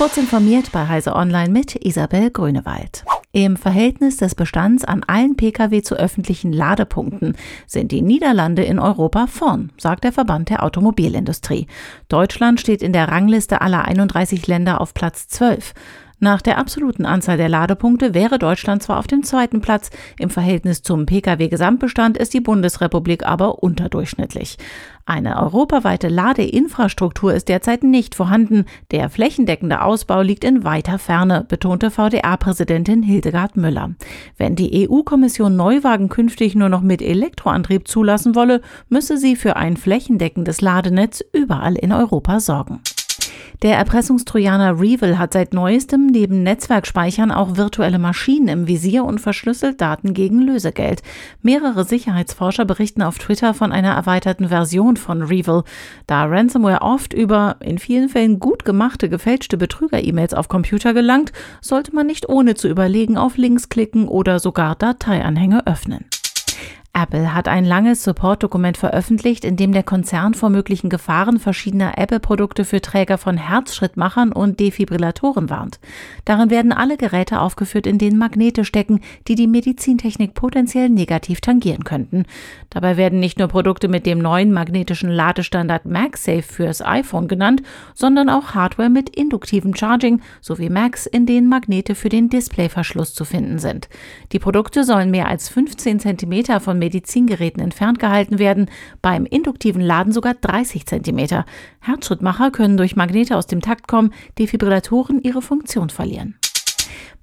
Kurz informiert bei Heise Online mit Isabel Grünewald. Im Verhältnis des Bestands an allen Pkw zu öffentlichen Ladepunkten sind die Niederlande in Europa vorn, sagt der Verband der Automobilindustrie. Deutschland steht in der Rangliste aller 31 Länder auf Platz 12. Nach der absoluten Anzahl der Ladepunkte wäre Deutschland zwar auf dem zweiten Platz, im Verhältnis zum Pkw-Gesamtbestand ist die Bundesrepublik aber unterdurchschnittlich. Eine europaweite Ladeinfrastruktur ist derzeit nicht vorhanden. Der flächendeckende Ausbau liegt in weiter Ferne, betonte VDA-Präsidentin Hildegard Müller. Wenn die EU-Kommission Neuwagen künftig nur noch mit Elektroantrieb zulassen wolle, müsse sie für ein flächendeckendes Ladenetz überall in Europa sorgen. Der Erpressungstrojaner Revil hat seit neuestem neben Netzwerkspeichern auch virtuelle Maschinen im Visier und verschlüsselt Daten gegen Lösegeld. Mehrere Sicherheitsforscher berichten auf Twitter von einer erweiterten Version von Revil. Da Ransomware oft über in vielen Fällen gut gemachte gefälschte Betrüger-E-Mails auf Computer gelangt, sollte man nicht ohne zu überlegen auf Links klicken oder sogar Dateianhänge öffnen. Apple hat ein langes Support-Dokument veröffentlicht, in dem der Konzern vor möglichen Gefahren verschiedener Apple-Produkte für Träger von Herzschrittmachern und Defibrillatoren warnt. Darin werden alle Geräte aufgeführt, in denen Magnete stecken, die die Medizintechnik potenziell negativ tangieren könnten. Dabei werden nicht nur Produkte mit dem neuen magnetischen Ladestandard MagSafe fürs iPhone genannt, sondern auch Hardware mit induktivem Charging sowie Macs, in denen Magnete für den Displayverschluss zu finden sind. Die Produkte sollen mehr als 15 cm von Medizingeräten entfernt gehalten werden, beim induktiven Laden sogar 30 cm. Herzschrittmacher können durch Magnete aus dem Takt kommen, Defibrillatoren ihre Funktion verlieren.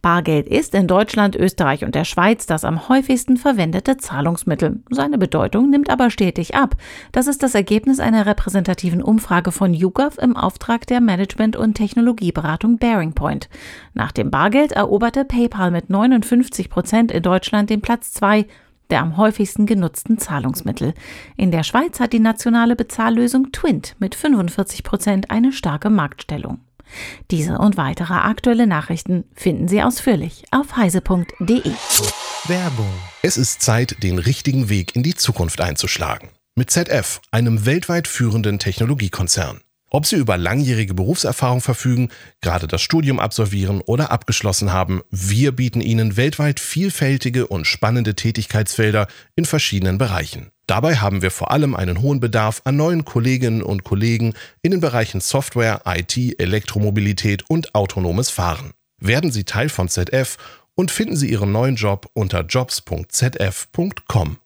Bargeld ist in Deutschland, Österreich und der Schweiz das am häufigsten verwendete Zahlungsmittel. Seine Bedeutung nimmt aber stetig ab. Das ist das Ergebnis einer repräsentativen Umfrage von YouGov im Auftrag der Management- und Technologieberatung Bearing Point. Nach dem Bargeld eroberte PayPal mit 59 Prozent in Deutschland den Platz 2 der am häufigsten genutzten Zahlungsmittel. In der Schweiz hat die nationale Bezahllösung Twint mit 45 Prozent eine starke Marktstellung. Diese und weitere aktuelle Nachrichten finden Sie ausführlich auf heise.de. Werbung. Es ist Zeit, den richtigen Weg in die Zukunft einzuschlagen. Mit ZF, einem weltweit führenden Technologiekonzern. Ob Sie über langjährige Berufserfahrung verfügen, gerade das Studium absolvieren oder abgeschlossen haben, wir bieten Ihnen weltweit vielfältige und spannende Tätigkeitsfelder in verschiedenen Bereichen. Dabei haben wir vor allem einen hohen Bedarf an neuen Kolleginnen und Kollegen in den Bereichen Software, IT, Elektromobilität und autonomes Fahren. Werden Sie Teil von ZF und finden Sie Ihren neuen Job unter jobs.zf.com.